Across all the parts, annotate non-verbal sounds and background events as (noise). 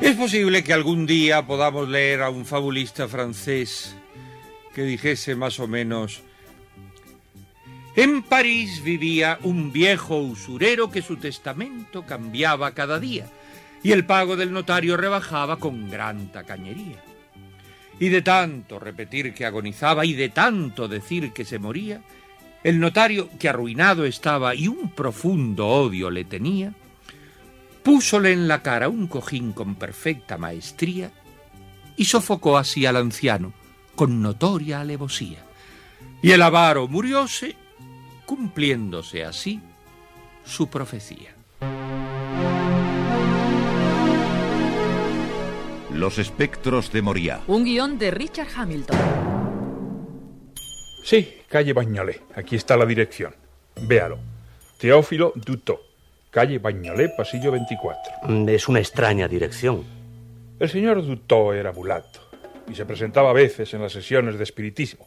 Es posible que algún día podamos leer a un fabulista francés que dijese más o menos En París vivía un viejo usurero que su testamento cambiaba cada día y el pago del notario rebajaba con gran tacañería. Y de tanto repetir que agonizaba y de tanto decir que se moría, el notario, que arruinado estaba y un profundo odio le tenía, púsole en la cara un cojín con perfecta maestría y sofocó así al anciano con notoria alevosía. Y el avaro murióse, cumpliéndose así su profecía. Los espectros de Moria. Un guion de Richard Hamilton. Sí, calle Bañolé. Aquí está la dirección. Véalo. Teófilo Dutó. Calle Bañolé, pasillo 24. Mm, Es una extraña dirección. El señor Dutó era mulato y se presentaba a veces en las sesiones de espiritismo.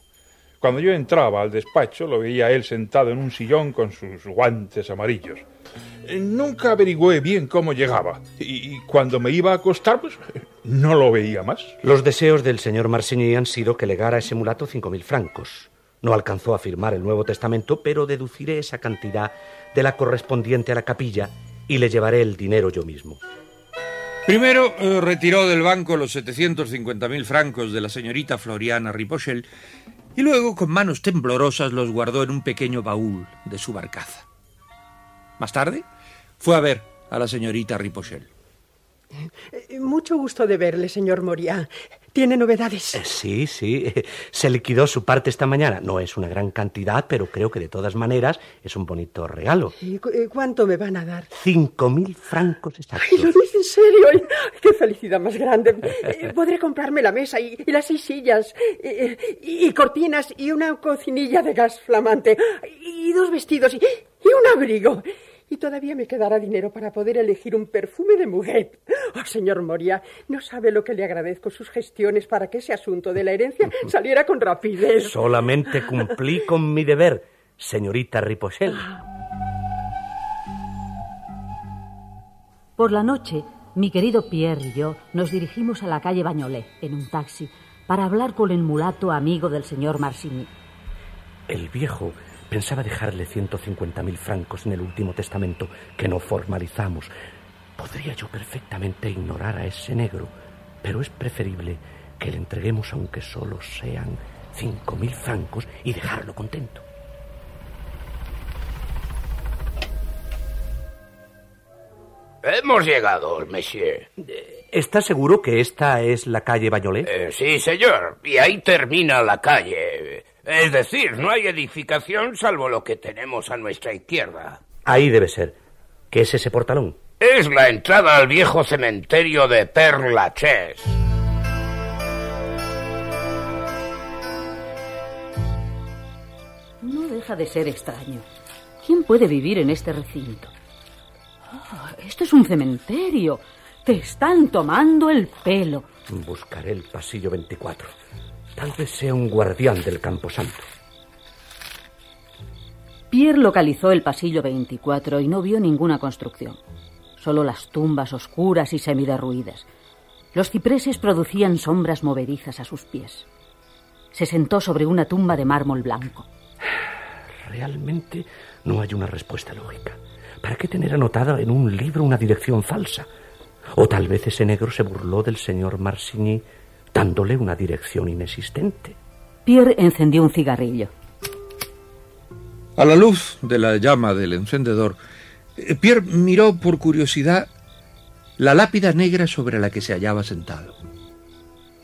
Cuando yo entraba al despacho lo veía él sentado en un sillón con sus guantes amarillos. Eh, Nunca averigüé bien cómo llegaba y, y cuando me iba a acostar pues (laughs) no lo veía más. Los deseos del señor Marsigny han sido que legara a ese mulato cinco mil francos. No alcanzó a firmar el Nuevo Testamento, pero deduciré esa cantidad de la correspondiente a la capilla y le llevaré el dinero yo mismo. Primero eh, retiró del banco los 750.000 francos de la señorita Floriana Ripochel y luego con manos temblorosas los guardó en un pequeño baúl de su barcaza. Más tarde fue a ver a la señorita Ripochel. Eh, Mucho gusto de verle, señor Moria. ¿Tiene novedades? Eh, Sí, sí. (laughs) Se liquidó su parte esta mañana. No es una gran cantidad, pero creo que de todas maneras es un bonito regalo. ¿Y cu- eh, cuánto me van a dar? Cinco mil francos exactos. Ay, lo dice en serio. ¡Qué felicidad más grande! Eh, Podré comprarme la mesa y, y las seis sillas, y, y cortinas y una cocinilla de gas flamante, y dos vestidos y, y un abrigo. Y todavía me quedará dinero para poder elegir un perfume de mujer. Oh, señor Moria, no sabe lo que le agradezco sus gestiones para que ese asunto de la herencia (laughs) saliera con rapidez. Solamente cumplí con mi deber, señorita Ripochel. Por la noche, mi querido Pierre y yo nos dirigimos a la calle Bañolé en un taxi para hablar con el mulato amigo del señor Marsigny. El viejo pensaba dejarle 150 mil francos en el último testamento que no formalizamos. Podría yo perfectamente ignorar a ese negro, pero es preferible que le entreguemos aunque solo sean cinco mil francos y dejarlo contento. Hemos llegado, monsieur. ¿Está seguro que esta es la calle Bañolé? Eh, sí, señor. Y ahí termina la calle. Es decir, no hay edificación salvo lo que tenemos a nuestra izquierda. Ahí debe ser. ¿Qué es ese portalón? Es la entrada al viejo cementerio de Père Lachaise. No deja de ser extraño. ¿Quién puede vivir en este recinto? Ah, esto es un cementerio. Te están tomando el pelo. Buscaré el pasillo 24. Tal vez sea un guardián del Camposanto. Pierre localizó el pasillo 24 y no vio ninguna construcción. Solo las tumbas oscuras y semiderruidas. Los cipreses producían sombras movedizas a sus pies. Se sentó sobre una tumba de mármol blanco. Realmente no hay una respuesta lógica. ¿Para qué tener anotada en un libro una dirección falsa? O tal vez ese negro se burló del señor Marsigny dándole una dirección inexistente. Pierre encendió un cigarrillo. A la luz de la llama del encendedor, eh, Pierre miró por curiosidad la lápida negra sobre la que se hallaba sentado.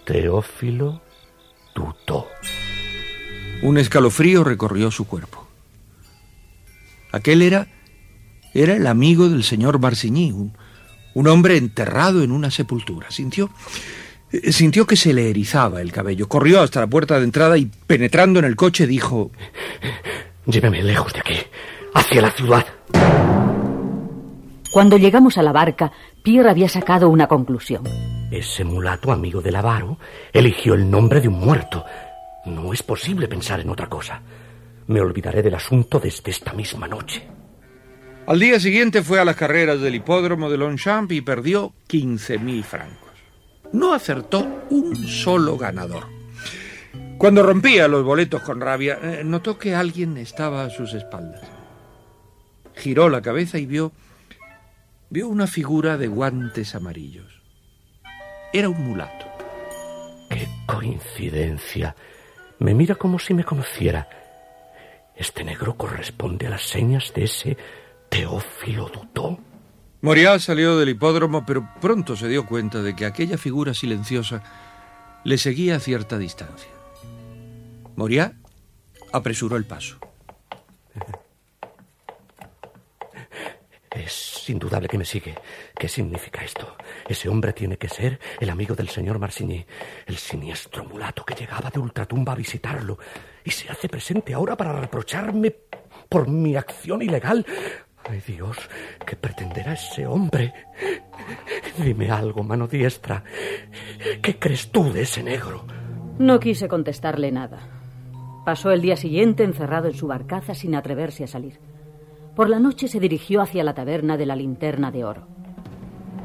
Teófilo Dutó. Un escalofrío recorrió su cuerpo. Aquel era era el amigo del señor Marsigny, un, un hombre enterrado en una sepultura. Sintió sintió que se le erizaba el cabello. Corrió hasta la puerta de entrada y penetrando en el coche dijo Lléveme lejos de aquí, hacia la ciudad. Cuando llegamos a la barca, Pierre había sacado una conclusión. Ese mulato amigo del avaro eligió el nombre de un muerto. No es posible pensar en otra cosa. Me olvidaré del asunto desde esta misma noche. Al día siguiente fue a las carreras del hipódromo de Longchamp y perdió 15.000 francos. No acertó un solo ganador. Cuando rompía los boletos con rabia, eh, notó que alguien estaba a sus espaldas. Giró la cabeza y vio vio una figura de guantes amarillos. Era un mulato. ¡Qué coincidencia! Me mira como si me conociera. Este negro corresponde a las señas de ese Teófilo Dutó. Moriá salió del hipódromo, pero pronto se dio cuenta de que aquella figura silenciosa le seguía a cierta distancia. Moriá apresuró el paso. (laughs) Es indudable que me sigue. ¿Qué significa esto? Ese hombre tiene que ser el amigo del señor Marsigny, el siniestro mulato que llegaba de ultratumba a visitarlo y se hace presente ahora para reprocharme por mi acción ilegal. Ay Dios, ¿qué pretenderá ese hombre? Dime algo, mano diestra. ¿Qué crees tú de ese negro? No quise contestarle nada. Pasó el día siguiente encerrado en su barcaza sin atreverse a salir. Por la noche se dirigió hacia la taberna de la linterna de oro.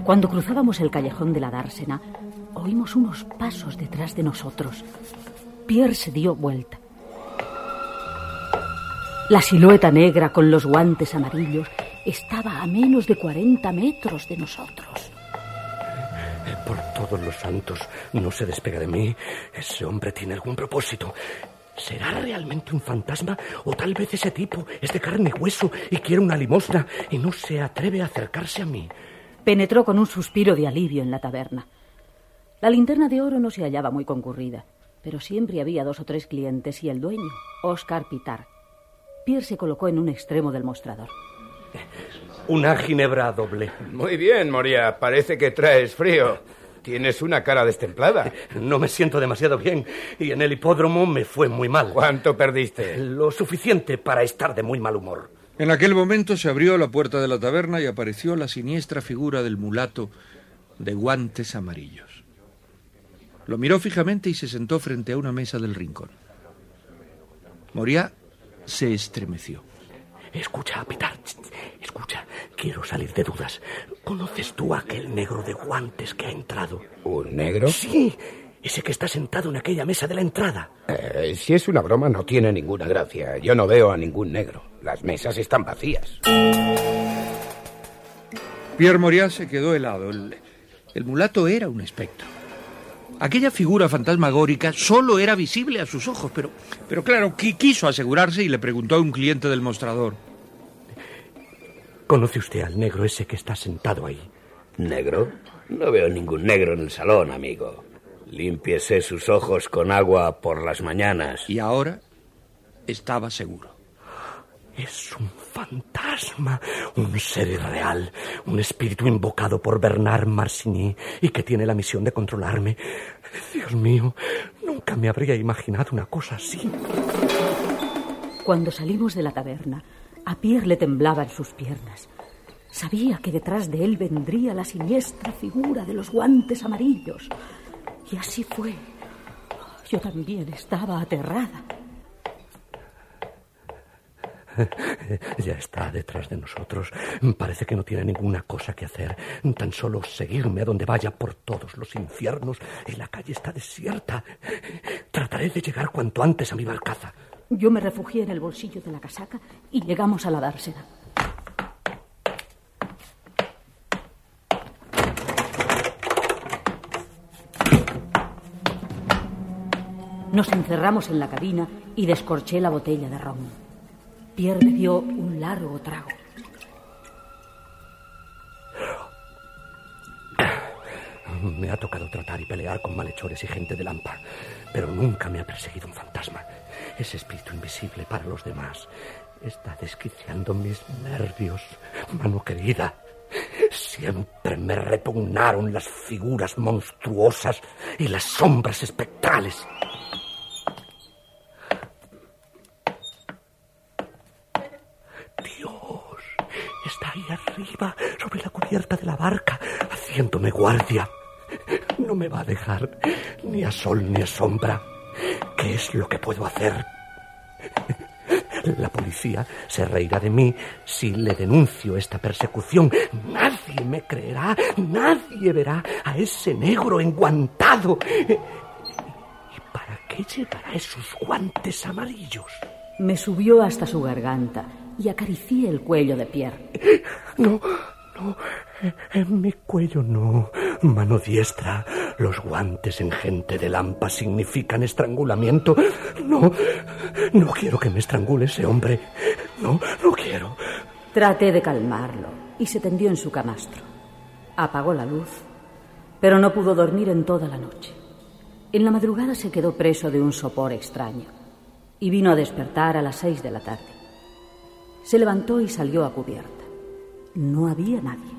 Cuando cruzábamos el callejón de la dársena, oímos unos pasos detrás de nosotros. Pierre se dio vuelta. La silueta negra con los guantes amarillos estaba a menos de 40 metros de nosotros. Por todos los santos, no se despega de mí. Ese hombre tiene algún propósito. ¿Será realmente un fantasma? ¿O tal vez ese tipo es de carne y hueso y quiere una limosna y no se atreve a acercarse a mí? Penetró con un suspiro de alivio en la taberna. La linterna de oro no se hallaba muy concurrida, pero siempre había dos o tres clientes y el dueño, Oscar Pitar. Pierre se colocó en un extremo del mostrador. Una ginebra doble. Muy bien, Moria. Parece que traes frío. Tienes una cara destemplada. No me siento demasiado bien y en el hipódromo me fue muy mal. ¿Cuánto perdiste? Lo suficiente para estar de muy mal humor. En aquel momento se abrió la puerta de la taberna y apareció la siniestra figura del mulato de guantes amarillos. Lo miró fijamente y se sentó frente a una mesa del rincón. Moriá se estremeció. Escucha, Pitar, escucha, quiero salir de dudas. ¿Conoces tú a aquel negro de guantes que ha entrado? ¿Un negro? Sí, ese que está sentado en aquella mesa de la entrada. Eh, si es una broma, no tiene ninguna gracia. Yo no veo a ningún negro. Las mesas están vacías. Pierre Moriá se quedó helado. El, el mulato era un espectro. Aquella figura fantasmagórica solo era visible a sus ojos, pero, pero claro, qui- quiso asegurarse y le preguntó a un cliente del mostrador. ¿Conoce usted al negro ese que está sentado ahí? ¿Negro? No veo ningún negro en el salón, amigo. Límpiese sus ojos con agua por las mañanas. Y ahora estaba seguro. Es un fantasma, un ser irreal, un espíritu invocado por Bernard Marsigny y que tiene la misión de controlarme. Dios mío, nunca me habría imaginado una cosa así. Cuando salimos de la taberna, a Pierre le temblaban sus piernas. Sabía que detrás de él vendría la siniestra figura de los guantes amarillos. Y así fue. Yo también estaba aterrada. (laughs) Ya está detrás de nosotros. Parece que no tiene ninguna cosa que hacer. Tan solo seguirme a donde vaya por todos los infiernos. Y la calle está desierta. Trataré de llegar cuanto antes a mi barcaza. Yo me refugié en el bolsillo de la casaca y llegamos a la dársena. Nos encerramos en la cabina y descorché la botella de ron. Pierre dio un largo trago. Me ha tocado tratar y pelear con malhechores y gente de Lampa, pero nunca me ha perseguido un fantasma. Ese espíritu invisible para los demás está desquiciando mis nervios, mano querida. Siempre me repugnaron las figuras monstruosas y las sombras espectrales. Cubierta de la barca, haciéndome guardia. No me va a dejar ni a sol ni a sombra. ¿Qué es lo que puedo hacer? La policía se reirá de mí si le denuncio esta persecución. Nadie me creerá, nadie verá a ese negro enguantado. ¿Y para qué llevará esos guantes amarillos? Me subió hasta su garganta y acaricié el cuello de Pierre. No, no, en mi cuello no. Mano diestra. Los guantes en gente de lampa significan estrangulamiento. No, no quiero que me estrangule ese hombre. No, no quiero. Traté de calmarlo y se tendió en su camastro. Apagó la luz, pero no pudo dormir en toda la noche. En la madrugada se quedó preso de un sopor extraño y vino a despertar a las seis de la tarde. Se levantó y salió a cubierta. No había nadie.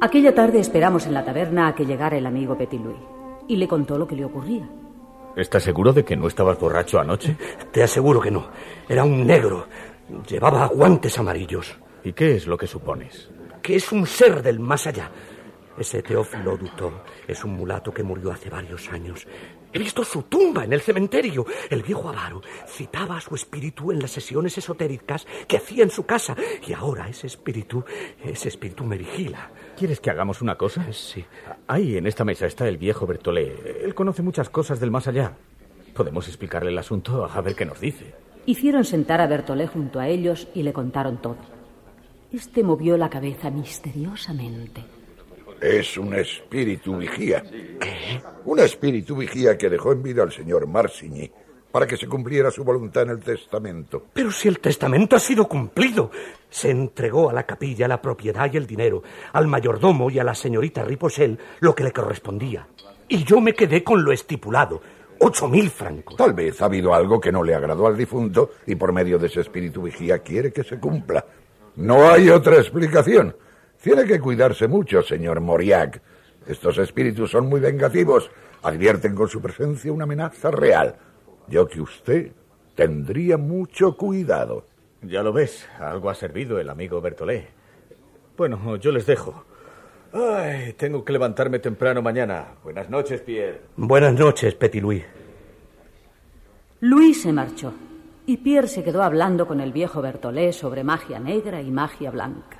Aquella tarde esperamos en la taberna a que llegara el amigo Petit Louis y le contó lo que le ocurría. ¿Estás seguro de que no estabas borracho anoche? Te aseguro que no. Era un negro. Llevaba guantes amarillos. ¿Y qué es lo que supones? Que es un ser del más allá. Ese Teófilo Duto es un mulato que murió hace varios años. He visto su tumba en el cementerio. El viejo avaro citaba a su espíritu en las sesiones esotéricas que hacía en su casa. Y ahora ese espíritu, ese espíritu me vigila. ¿Quieres que hagamos una cosa? Sí. Ahí en esta mesa está el viejo Bertolé. Él conoce muchas cosas del más allá. Podemos explicarle el asunto a ver qué nos dice. Hicieron sentar a Bertolé junto a ellos y le contaron todo. Este movió la cabeza misteriosamente. Es un espíritu vigía. ¿Qué? Un espíritu vigía que dejó en vida al señor Marsigny para que se cumpliera su voluntad en el testamento. Pero si el testamento ha sido cumplido. Se entregó a la capilla la propiedad y el dinero, al mayordomo y a la señorita Ripochel lo que le correspondía. Y yo me quedé con lo estipulado, ocho mil francos. Tal vez ha habido algo que no le agradó al difunto y por medio de ese espíritu vigía quiere que se cumpla. No hay otra explicación. Tiene que cuidarse mucho, señor Moriac. Estos espíritus son muy vengativos. Advierten con su presencia una amenaza real. Yo que usted tendría mucho cuidado. Ya lo ves, algo ha servido el amigo Bertolé. Bueno, yo les dejo. Ay, tengo que levantarme temprano mañana. Buenas noches, Pierre. Buenas noches, Petit Louis. Luis se marchó y Pierre se quedó hablando con el viejo Bertolé sobre magia negra y magia blanca.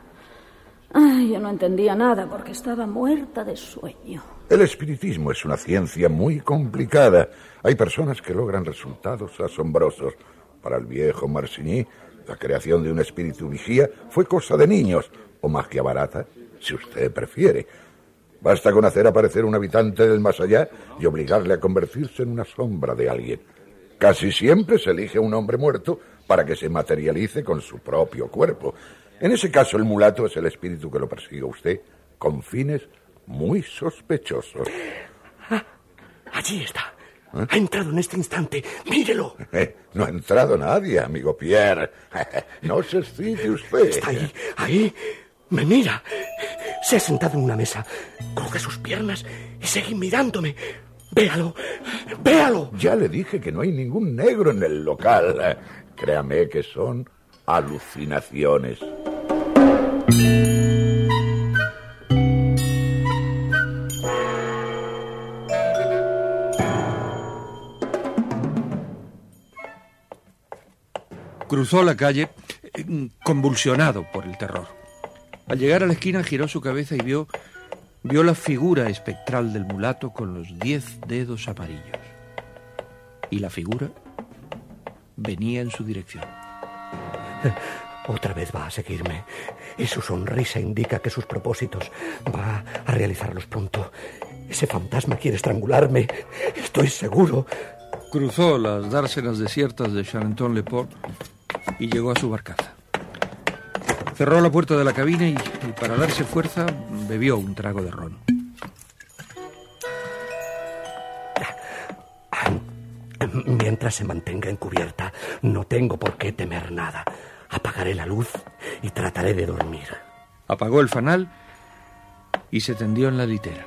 Ay, yo no entendía nada porque estaba muerta de sueño. El espiritismo es una ciencia muy complicada. Hay personas que logran resultados asombrosos. Para el viejo Marsigny, la creación de un espíritu vigía fue cosa de niños, o magia barata, si usted prefiere. Basta con hacer aparecer un habitante del más allá y obligarle a convertirse en una sombra de alguien. Casi siempre se elige un hombre muerto para que se materialice con su propio cuerpo. En ese caso, el mulato es el espíritu que lo persigue a usted con fines muy sospechosos. Ah, allí está. Ha entrado en este instante. Mírelo. (laughs) Eh, no ha entrado nadie, amigo Pierre. (laughs) no se excite usted. Está ahí, ahí. Me mira. Se ha sentado en una mesa. Coge sus piernas y sigue mirándome. Véalo, véalo. Ya le dije que no hay ningún negro en el local. Créame que son alucinaciones. Cruzó la calle eh, convulsionado por el terror. Al llegar a la esquina giró su cabeza y vio, vio la figura espectral del mulato con los diez dedos amarillos. Y la figura venía en su dirección. (laughs) Otra vez va a seguirme. Y su sonrisa indica que sus propósitos va a realizarlos pronto. Ese fantasma quiere estrangularme. Estoy seguro. Cruzó las dársenas desiertas de Charenton-le-Port y llegó a su barcaza. Cerró la puerta de la cabina y, y para darse fuerza bebió un trago de ron. Mientras se mantenga encubierta, no tengo por qué temer nada. Apagaré la luz y trataré de dormir. Apagó el fanal y se tendió en la litera.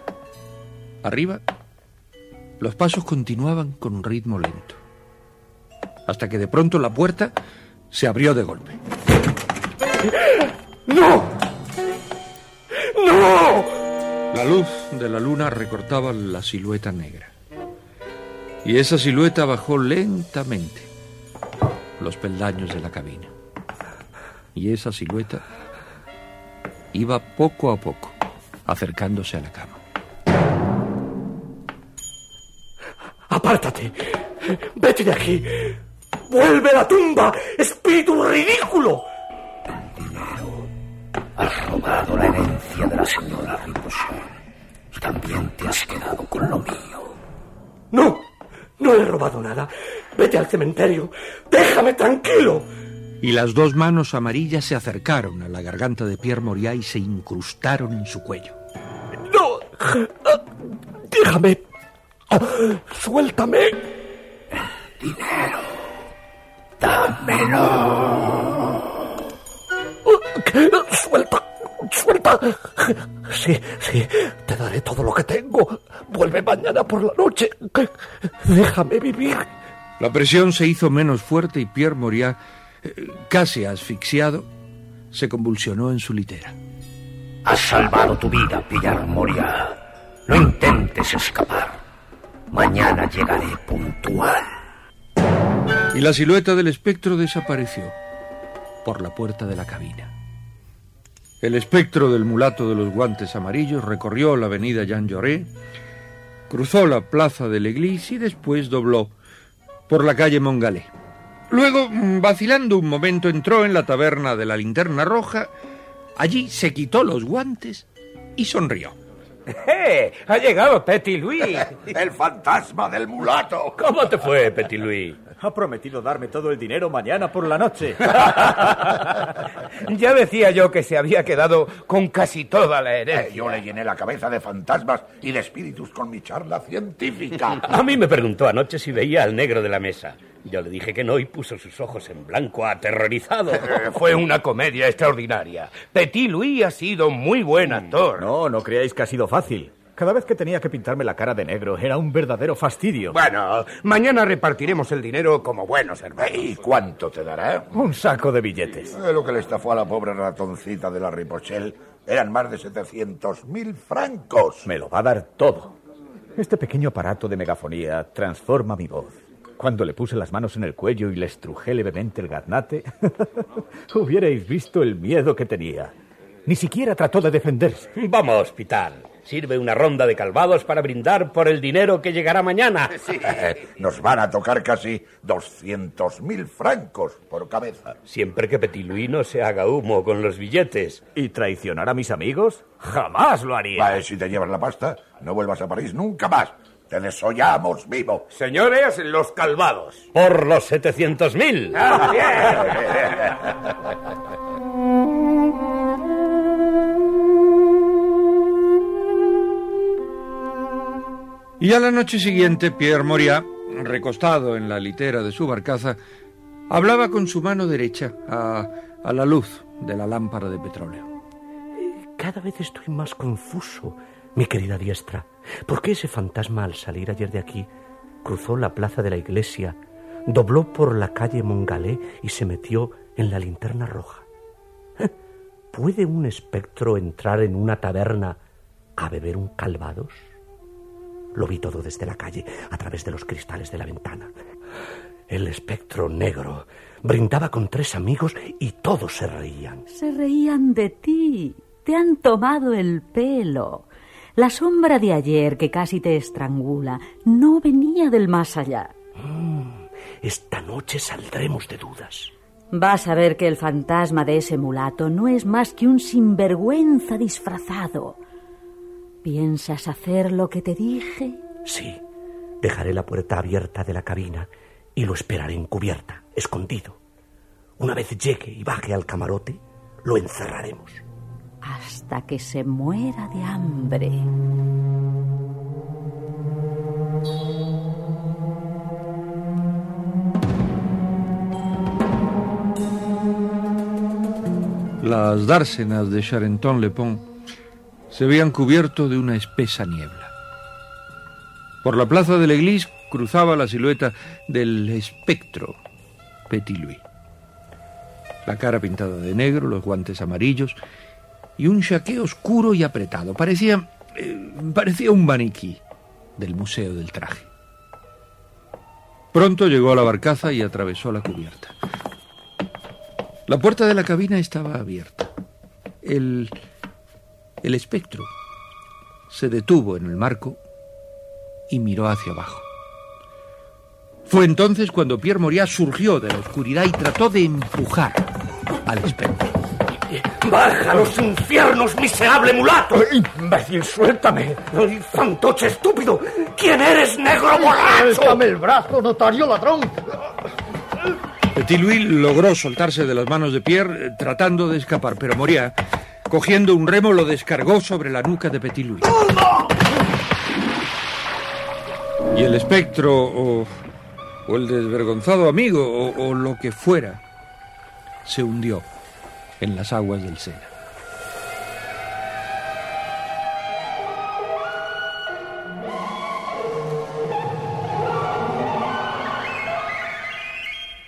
Arriba, los pasos continuaban con un ritmo lento. Hasta que de pronto la puerta se abrió de golpe. ¡No! ¡No! La luz de la luna recortaba la silueta negra. Y esa silueta bajó lentamente los peldaños de la cabina. Y esa silueta iba poco a poco acercándose a la cama. ¡Apártate! ¡Vete de aquí! ¡Vuelve a la tumba! ¡Espíritu ridículo! Has robado la herencia de la señora Ripochon. Y también te has quedado con lo mío. ¡No! No he robado nada. Vete al cementerio. Déjame tranquilo. Y las dos manos amarillas se acercaron a la garganta de Pierre Moriat y se incrustaron en su cuello. ¡No! Déjame. Suéltame. Dinero. Dámelo. Suelta. Suelta. Sí, sí. Te daré todo lo que tengo. Vuelve mañana por la noche. Déjame vivir. La presión se hizo menos fuerte y Pierre Moriat, eh, casi asfixiado, se convulsionó en su litera. Has salvado tu vida, Pillar Moria. No intentes escapar. Mañana llegaré puntual. Y la silueta del espectro desapareció por la puerta de la cabina. El espectro del mulato de los guantes amarillos recorrió la avenida Jean Jaurès, cruzó la plaza de l'Église y después dobló por la calle Mongalé. Luego, mm, vacilando un momento, entró en la taberna de la linterna roja. Allí se quitó los guantes y sonrió. (laughs) ¡Eh! Ha llegado Petit Louis. (laughs) El fantasma del mulato. ¿Cómo te fue, Petit Louis? Ha prometido darme todo el dinero mañana por la noche. (laughs) ya decía yo que se había quedado con casi toda la herencia. Eh, yo le llené la cabeza de fantasmas y de espíritus con mi charla científica. A mí me preguntó anoche si veía al negro de la mesa. Yo le dije que no y puso sus ojos en blanco, aterrorizado. (laughs) Fue una comedia extraordinaria. Petit Louis ha sido muy buen actor. No, no creáis que ha sido fácil. Cada vez que tenía que pintarme la cara de negro era un verdadero fastidio. Bueno, mañana repartiremos el dinero como buenos hermanos. ¿Y cuánto te dará? Un saco de billetes. Eh, lo que le estafó a la pobre ratoncita de la Ripochel eran más de 700 mil francos. Me lo va a dar todo. Este pequeño aparato de megafonía transforma mi voz. Cuando le puse las manos en el cuello y le estrujé levemente el gaznate, (laughs) hubierais visto el miedo que tenía. Ni siquiera trató de defenderse. Vamos, hospital. Sirve una ronda de calvados para brindar por el dinero que llegará mañana. Sí. (laughs) Nos van a tocar casi 200 mil francos por cabeza. Siempre que Petit Louis no se haga humo con los billetes. ¿Y traicionar a mis amigos? Jamás lo haría. Si te llevas la pasta, no vuelvas a París nunca más. Te desollamos vivo. Señores, los calvados. Por los 700 mil. Y a la noche siguiente, Pierre Moriat, recostado en la litera de su barcaza, hablaba con su mano derecha a, a la luz de la lámpara de petróleo. Cada vez estoy más confuso, mi querida diestra. ¿Por qué ese fantasma al salir ayer de aquí cruzó la plaza de la iglesia, dobló por la calle Mongalé y se metió en la linterna roja? ¿Puede un espectro entrar en una taberna a beber un calvados? Lo vi todo desde la calle, a través de los cristales de la ventana. El espectro negro brindaba con tres amigos y todos se reían. Se reían de ti. Te han tomado el pelo. La sombra de ayer que casi te estrangula no venía del más allá. Mm, esta noche saldremos de dudas. Vas a ver que el fantasma de ese mulato no es más que un sinvergüenza disfrazado. ¿Piensas hacer lo que te dije? Sí. Dejaré la puerta abierta de la cabina y lo esperaré encubierta, escondido. Una vez llegue y baje al camarote, lo encerraremos. Hasta que se muera de hambre. Las dársenas de Charenton-le-Pont se habían cubierto de una espesa niebla. Por la plaza de la Église cruzaba la silueta del espectro Petit Louis. La cara pintada de negro, los guantes amarillos y un chaqué oscuro y apretado. Parecía, eh, parecía un maniquí del Museo del Traje. Pronto llegó a la barcaza y atravesó la cubierta. La puerta de la cabina estaba abierta. El, el espectro se detuvo en el marco y miró hacia abajo. Fue entonces cuando Pierre Moriat surgió de la oscuridad y trató de empujar al espectro. ¡Baja a los infiernos, miserable mulato! ¡Imbécil, suéltame! ¡Ay, fantoche estúpido! ¿Quién eres, negro borracho? ¡Suéltame el brazo, notario ladrón! Petit Louis logró soltarse de las manos de Pierre eh, tratando de escapar, pero Moriat, cogiendo un remo, lo descargó sobre la nuca de Petit Louis. Y el espectro, o, o el desvergonzado amigo, o, o lo que fuera, se hundió en las aguas del Sena.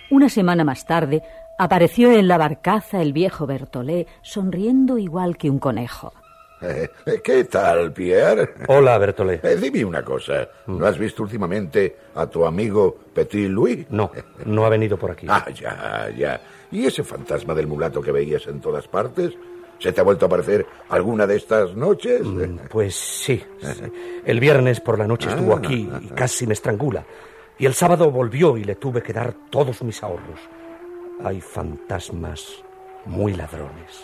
Una semana más tarde apareció en la barcaza el viejo Bertolé sonriendo igual que un conejo. Eh, eh, ¿Qué tal, Pierre? Hola, Bertolé. Eh, dime una cosa. ¿No has visto últimamente a tu amigo Petit Louis? No, no ha venido por aquí. Ah, ya, ya. ¿Y ese fantasma del mulato que veías en todas partes? ¿Se te ha vuelto a aparecer alguna de estas noches? Mm, Pues sí. sí. El viernes por la noche estuvo Ah, aquí y casi me estrangula. Y el sábado volvió y le tuve que dar todos mis ahorros. Hay fantasmas muy ladrones.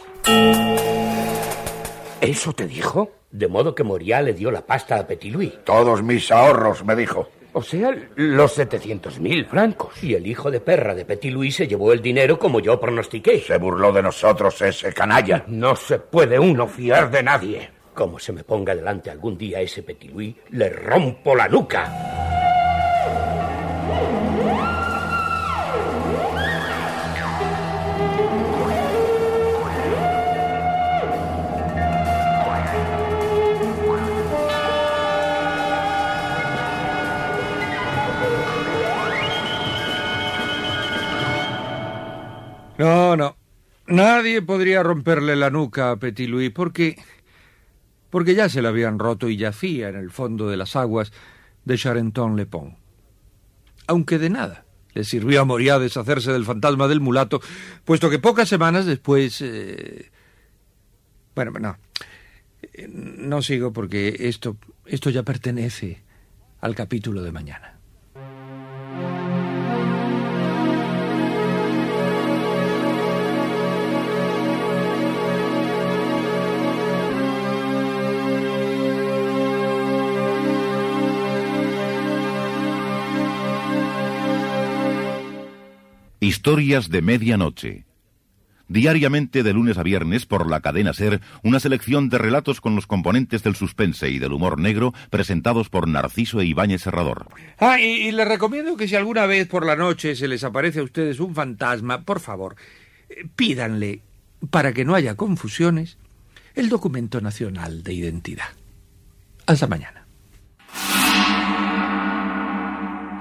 ¿Eso te dijo? De modo que Moriá le dio la pasta a Petit Louis. Todos mis ahorros, me dijo. O sea, los 700.000 francos. Y el hijo de perra de Petit Louis se llevó el dinero como yo pronostiqué. Se burló de nosotros ese canalla. No se puede uno fiar de nadie. Como se me ponga delante algún día ese Petit Louis, le rompo la nuca. No, no. Nadie podría romperle la nuca a Petit Louis porque. porque ya se la habían roto y yacía en el fondo de las aguas de Charenton-le-Pont. Aunque de nada le sirvió a Moriá deshacerse del fantasma del mulato, puesto que pocas semanas después. eh, Bueno, no. No sigo porque esto, esto ya pertenece al capítulo de mañana. Historias de medianoche. Diariamente de lunes a viernes por la cadena Ser, una selección de relatos con los componentes del suspense y del humor negro presentados por Narciso e Ibáñez Serrador. Ah, y, y les recomiendo que si alguna vez por la noche se les aparece a ustedes un fantasma, por favor, eh, pídanle, para que no haya confusiones, el documento nacional de identidad. Hasta mañana.